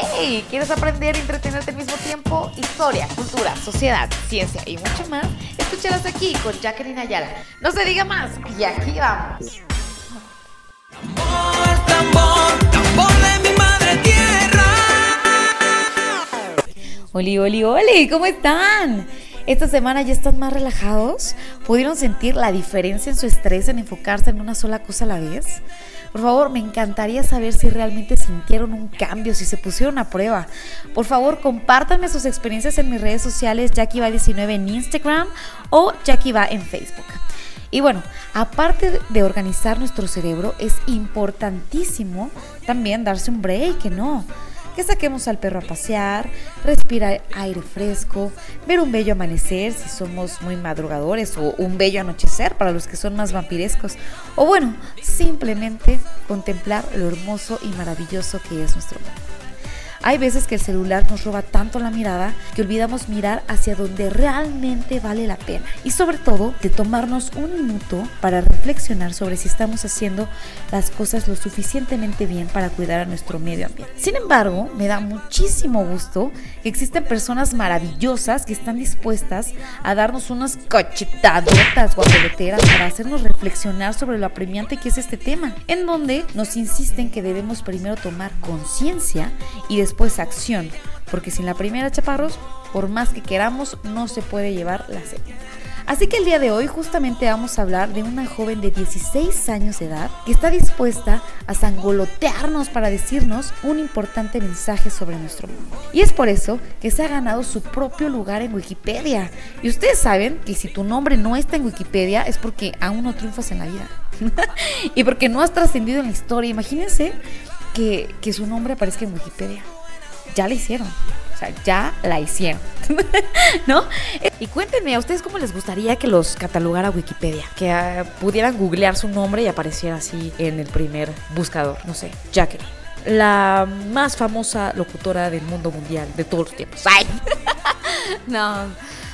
Hey, ¿quieres aprender y entretenerte al mismo tiempo? Historia, cultura, sociedad, ciencia y mucho más. Escúchalas aquí con Jacqueline Ayala. No se diga más y aquí vamos. Tambor, tambor, tambor de mi madre tierra. Oli, oli, oli, ¿cómo están? Esta semana ya están más relajados. ¿Pudieron sentir la diferencia en su estrés en enfocarse en una sola cosa a la vez? Por favor, me encantaría saber si realmente sintieron un cambio, si se pusieron a prueba. Por favor, compártanme sus experiencias en mis redes sociales, JackieVa19 en Instagram o JackieVa en Facebook. Y bueno, aparte de organizar nuestro cerebro, es importantísimo también darse un break, ¿no? Que saquemos al perro a pasear, respirar aire fresco, ver un bello amanecer si somos muy madrugadores o un bello anochecer para los que son más vampirescos. O bueno, simplemente contemplar lo hermoso y maravilloso que es nuestro mundo. Hay veces que el celular nos roba tanto la mirada que olvidamos mirar hacia donde realmente vale la pena. Y sobre todo, de tomarnos un minuto para reflexionar sobre si estamos haciendo las cosas lo suficientemente bien para cuidar a nuestro medio ambiente. Sin embargo, me da muchísimo gusto que existen personas maravillosas que están dispuestas a darnos unas cochetadotas guapeleteras para hacernos reflexionar sobre lo apremiante que es este tema, en donde nos insisten que debemos primero tomar conciencia y después acción, porque sin la primera chaparros, por más que queramos, no se puede llevar la segunda. Así que el día de hoy justamente vamos a hablar de una joven de 16 años de edad que está dispuesta a sangolotearnos para decirnos un importante mensaje sobre nuestro mundo. Y es por eso que se ha ganado su propio lugar en Wikipedia. Y ustedes saben que si tu nombre no está en Wikipedia es porque aún no triunfas en la vida. y porque no has trascendido en la historia. Imagínense que, que su nombre aparezca en Wikipedia. Ya la hicieron. O sea, ya la hicieron. ¿No? Y cuéntenme, ¿a ustedes cómo les gustaría que los catalogara Wikipedia? Que ah, pudieran googlear su nombre y apareciera así en el primer buscador. No sé, Jacqueline. La más famosa locutora del mundo mundial de todos los tiempos. ¡Ay! no,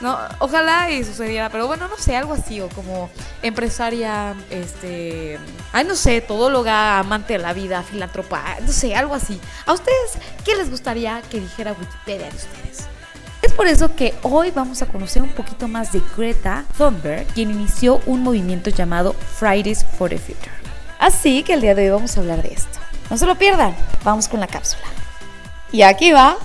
no, ojalá y sucediera, pero bueno, no sé, algo así, o como empresaria, este, ay, no sé, todóloga, amante de la vida, filántropa, no sé, algo así. ¿A ustedes qué les gustaría que dijera Wikipedia de ustedes? Es por eso que hoy vamos a conocer un poquito más de Greta Thunberg, quien inició un movimiento llamado Fridays for the Future. Así que el día de hoy vamos a hablar de esto. No se lo pierdan, vamos con la cápsula. Y aquí va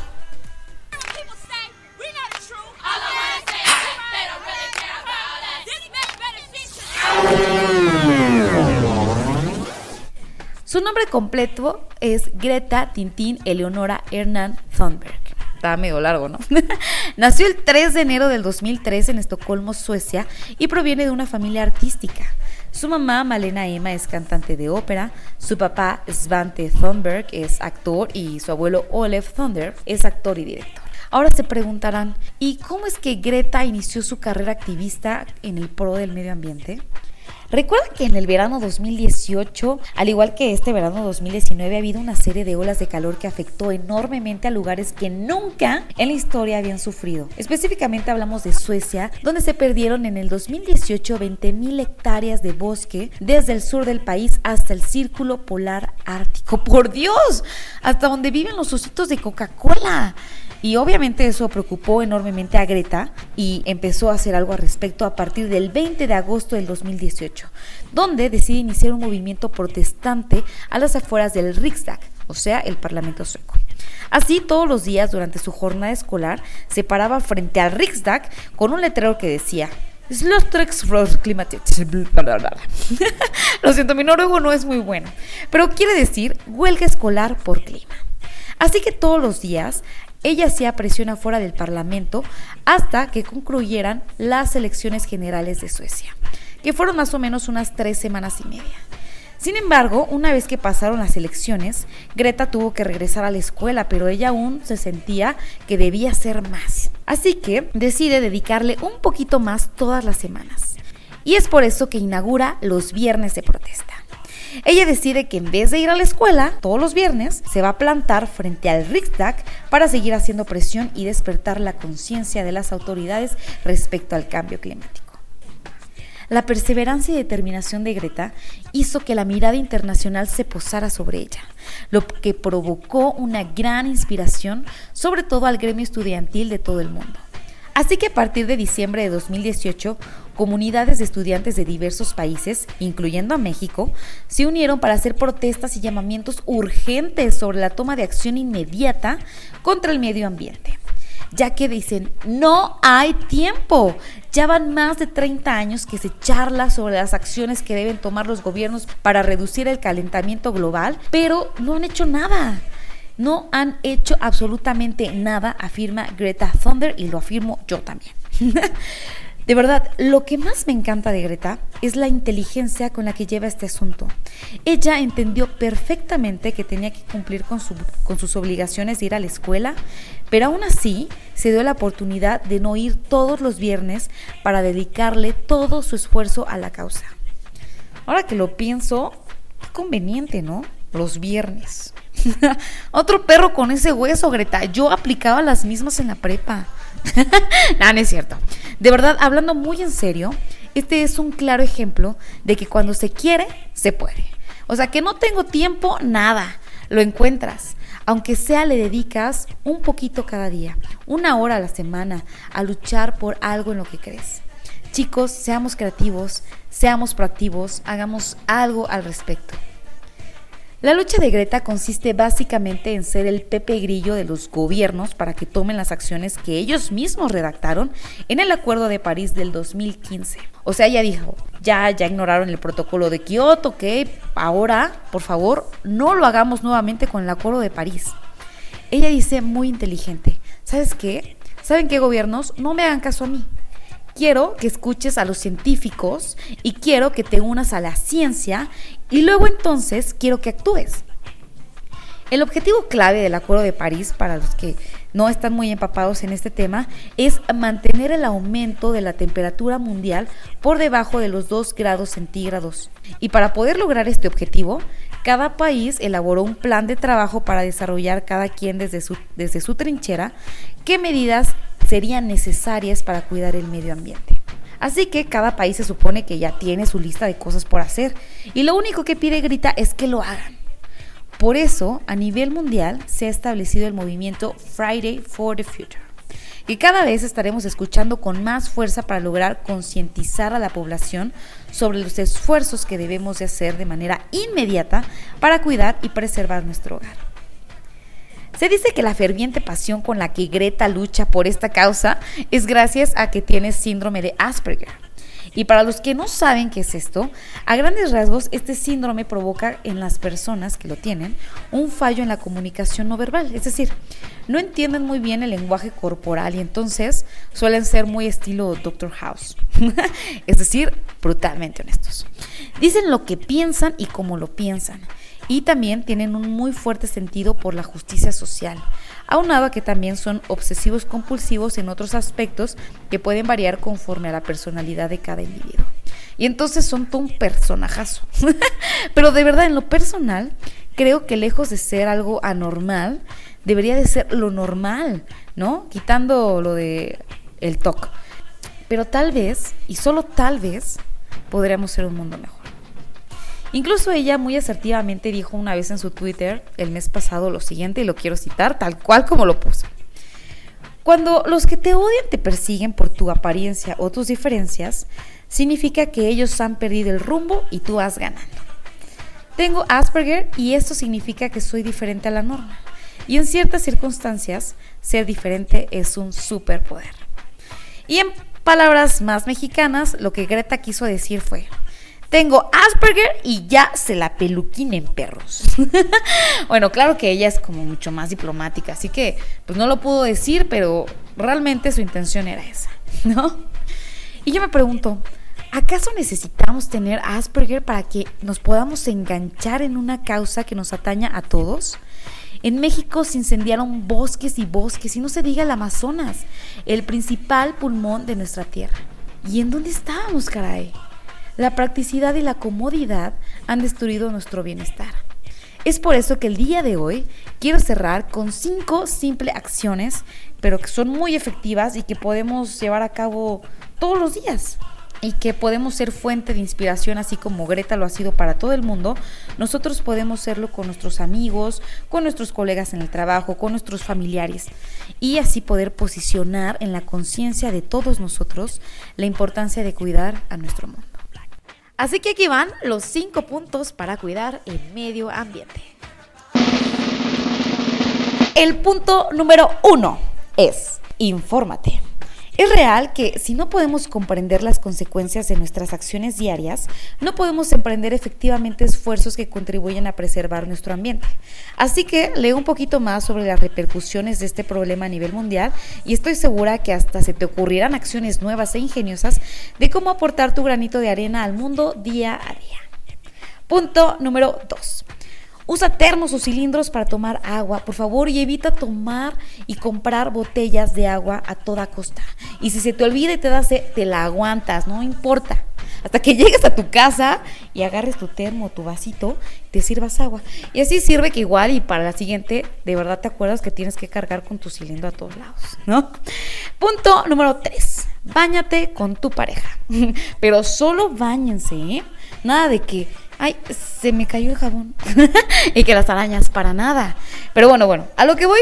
Su nombre completo es Greta Tintín Eleonora Hernán Thunberg. Está medio largo, ¿no? Nació el 3 de enero del 2003 en Estocolmo, Suecia, y proviene de una familia artística. Su mamá, Malena Emma, es cantante de ópera, su papá, Svante Thunberg, es actor y su abuelo, Olef Thunberg, es actor y director. Ahora se preguntarán, ¿y cómo es que Greta inició su carrera activista en el pro del medio ambiente? Recuerda que en el verano 2018, al igual que este verano 2019, ha habido una serie de olas de calor que afectó enormemente a lugares que nunca en la historia habían sufrido. Específicamente hablamos de Suecia, donde se perdieron en el 2018 20.000 hectáreas de bosque desde el sur del país hasta el círculo polar ártico. ¡Por Dios! Hasta donde viven los ositos de Coca-Cola. Y obviamente eso preocupó enormemente a Greta y empezó a hacer algo al respecto a partir del 20 de agosto del 2018, donde decide iniciar un movimiento protestante a las afueras del Riksdag, o sea, el Parlamento sueco. Así, todos los días durante su jornada escolar se paraba frente al Riksdag con un letrero que decía Lo siento, mi noruego no es muy bueno, pero quiere decir huelga escolar por clima. Así que todos los días ella hacía presión afuera del Parlamento hasta que concluyeran las elecciones generales de Suecia, que fueron más o menos unas tres semanas y media. Sin embargo, una vez que pasaron las elecciones, Greta tuvo que regresar a la escuela, pero ella aún se sentía que debía hacer más. Así que decide dedicarle un poquito más todas las semanas. Y es por eso que inaugura los viernes de protesta. Ella decide que en vez de ir a la escuela todos los viernes, se va a plantar frente al Riksdag para seguir haciendo presión y despertar la conciencia de las autoridades respecto al cambio climático. la perseverancia y determinación de Greta hizo que la mirada internacional se posara sobre ella, lo que provocó una gran inspiración, sobre todo al gremio estudiantil de todo el mundo. Así que a partir de diciembre de 2018, comunidades de estudiantes de diversos países, incluyendo a México, se unieron para hacer protestas y llamamientos urgentes sobre la toma de acción inmediata contra el medio ambiente ya que dicen, no hay tiempo. Ya van más de 30 años que se charla sobre las acciones que deben tomar los gobiernos para reducir el calentamiento global, pero no han hecho nada. No han hecho absolutamente nada, afirma Greta Thunder y lo afirmo yo también. De verdad, lo que más me encanta de Greta es la inteligencia con la que lleva este asunto. Ella entendió perfectamente que tenía que cumplir con, sus obligaciones de ir a la escuela, pero aún así se dio la oportunidad de no ir todos los viernes para dedicarle todo su esfuerzo a la causa. Ahora que lo pienso, qué conveniente, ¿no? Los viernes. Otro perro con ese hueso, Greta. Yo aplicaba las mismas en la prepa. no, no es cierto. De verdad, hablando muy en serio, este es un claro ejemplo de que cuando se quiere, se puede. O sea, que no tengo tiempo, nada. Lo encuentras. Aunque sea, le dedicas un poquito cada día, una hora a la semana, a luchar por algo en lo que crees. Chicos, seamos creativos, seamos proactivos, hagamos algo al respecto. La lucha de Greta consiste básicamente en ser el Pepe Grillo de los gobiernos para que tomen las acciones que ellos mismos redactaron en el Acuerdo de París del 2015. O sea, ella dijo, ya, ya ignoraron el protocolo de Kioto, que ahora, por favor, no lo hagamos nuevamente con el Acuerdo de París. Ella dice muy inteligente, ¿sabes qué? ¿Saben qué gobiernos? No me hagan caso a mí. Quiero que escuches a los científicos y quiero que te unas a la ciencia y luego entonces quiero que actúes. El objetivo clave del Acuerdo de París, para los que no están muy empapados en este tema, es mantener el aumento de la temperatura mundial por debajo de los 2 grados centígrados. Y para poder lograr este objetivo, cada país elaboró un plan de trabajo para desarrollar cada quien desde su, desde su trinchera qué medidas serían necesarias para cuidar el medio ambiente. Así que cada país se supone que ya tiene su lista de cosas por hacer y lo único que pide Grita es que lo hagan. Por eso, a nivel mundial se ha establecido el movimiento Friday for the Future. Y cada vez estaremos escuchando con más fuerza para lograr concientizar a la población sobre los esfuerzos que debemos de hacer de manera inmediata para cuidar y preservar nuestro hogar. Se dice que la ferviente pasión con la que Greta lucha por esta causa es gracias a que tiene síndrome de Asperger. Y para los que no saben qué es esto, a grandes rasgos este síndrome provoca en las personas que lo tienen un fallo en la comunicación no verbal, es decir, no entienden muy bien el lenguaje corporal y entonces suelen ser muy estilo Doctor House, es decir, brutalmente honestos. Dicen lo que piensan y cómo lo piensan y también tienen un muy fuerte sentido por la justicia social, aunado a que también son obsesivos compulsivos en otros aspectos que pueden variar conforme a la personalidad de cada individuo. Y entonces son todo un personajazo. Pero de verdad, en lo personal, creo que lejos de ser algo anormal, debería de ser lo normal, ¿no? Quitando lo de el TOC. Pero tal vez, y solo tal vez, podríamos ser un mundo mejor. Incluso ella muy asertivamente dijo una vez en su Twitter el mes pasado lo siguiente y lo quiero citar tal cual como lo puso. Cuando los que te odian te persiguen por tu apariencia o tus diferencias, significa que ellos han perdido el rumbo y tú has ganado. Tengo Asperger y esto significa que soy diferente a la norma. Y en ciertas circunstancias, ser diferente es un superpoder. Y en palabras más mexicanas, lo que Greta quiso decir fue, tengo Asperger y ya se la peluquina en perros. bueno, claro que ella es como mucho más diplomática, así que pues no lo puedo decir, pero realmente su intención era esa, ¿no? Y yo me pregunto, ¿acaso necesitamos tener Asperger para que nos podamos enganchar en una causa que nos ataña a todos? En México se incendiaron bosques y bosques, y no se diga el Amazonas, el principal pulmón de nuestra tierra. ¿Y en dónde estábamos, caray? La practicidad y la comodidad han destruido nuestro bienestar. Es por eso que el día de hoy quiero cerrar con cinco simples acciones, pero que son muy efectivas y que podemos llevar a cabo todos los días. y que podemos ser fuente de inspiración así como Greta lo ha sido para todo el mundo, nosotros podemos serlo con nuestros amigos, con nuestros colegas en el trabajo, con nuestros familiares y así poder posicionar en la conciencia de todos nosotros la importancia de cuidar a nuestro mundo. Así que aquí van los cinco puntos para cuidar el medio ambiente. El punto número uno es infórmate. Es real que si no podemos comprender las consecuencias de nuestras acciones diarias, no podemos emprender efectivamente esfuerzos que contribuyan a preservar nuestro ambiente. Así que leo un poquito más sobre las repercusiones de este problema a nivel mundial y estoy segura que hasta se te ocurrirán acciones nuevas e ingeniosas de cómo aportar tu granito de arena al mundo día a día. Punto número 2. Usa termos o cilindros para tomar agua, por favor, y evita tomar y comprar botellas de agua a toda costa. Y si se te olvida y te da sed, te la aguantas, no importa. Hasta que llegues a tu casa y agarres tu termo tu vasito, te sirvas agua. Y así sirve que igual y para la siguiente, de verdad te acuerdas que tienes que cargar con tu cilindro a todos lados, ¿no? Punto número 3. Báñate con tu pareja. Pero solo bañense, ¿eh? Nada de que ay, se me cayó el jabón. y que las arañas para nada. Pero bueno, bueno, a lo que voy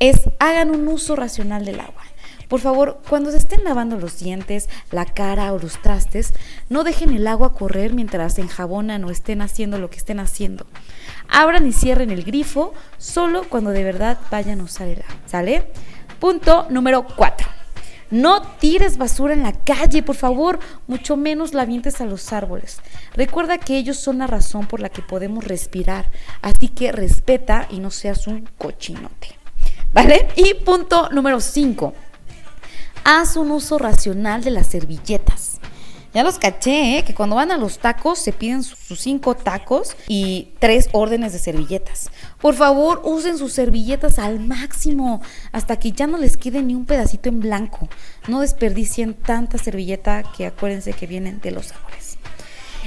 es hagan un uso racional del agua. Por favor, cuando se estén lavando los dientes, la cara o los trastes, no dejen el agua correr mientras se enjabonan o estén haciendo lo que estén haciendo. Abran y cierren el grifo solo cuando de verdad vayan a usar el agua. ¿Sale? Punto número 4. No tires basura en la calle, por favor, mucho menos la avientes a los árboles. Recuerda que ellos son la razón por la que podemos respirar, así que respeta y no seas un cochinote. ¿Vale? Y punto número 5. Haz un uso racional de las servilletas. Ya los caché, ¿eh? que cuando van a los tacos se piden sus cinco tacos y tres órdenes de servilletas. Por favor, usen sus servilletas al máximo, hasta que ya no les quede ni un pedacito en blanco. No desperdicien tanta servilleta que acuérdense que vienen de los árboles.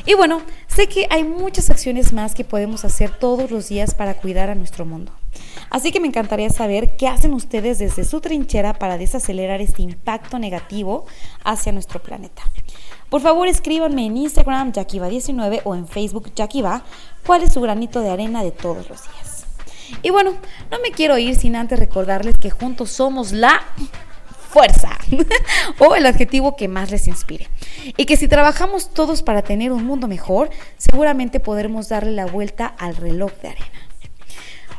Y bueno, sé que hay muchas acciones más que podemos hacer todos los días para cuidar a nuestro mundo. Así que me encantaría saber qué hacen ustedes desde su trinchera para desacelerar este impacto negativo hacia nuestro planeta. Por favor, escríbanme en Instagram Yakiva19 o en Facebook Yakiva cuál es su granito de arena de todos los días. Y bueno, no me quiero ir sin antes recordarles que juntos somos la fuerza o el adjetivo que más les inspire. Y que si trabajamos todos para tener un mundo mejor, seguramente podremos darle la vuelta al reloj de arena.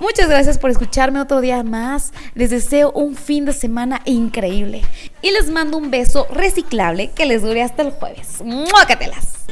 Muchas gracias por escucharme otro día más. Les deseo un fin de semana increíble. Y les mando un beso reciclable que les dure hasta el jueves. ¡Muácatelas!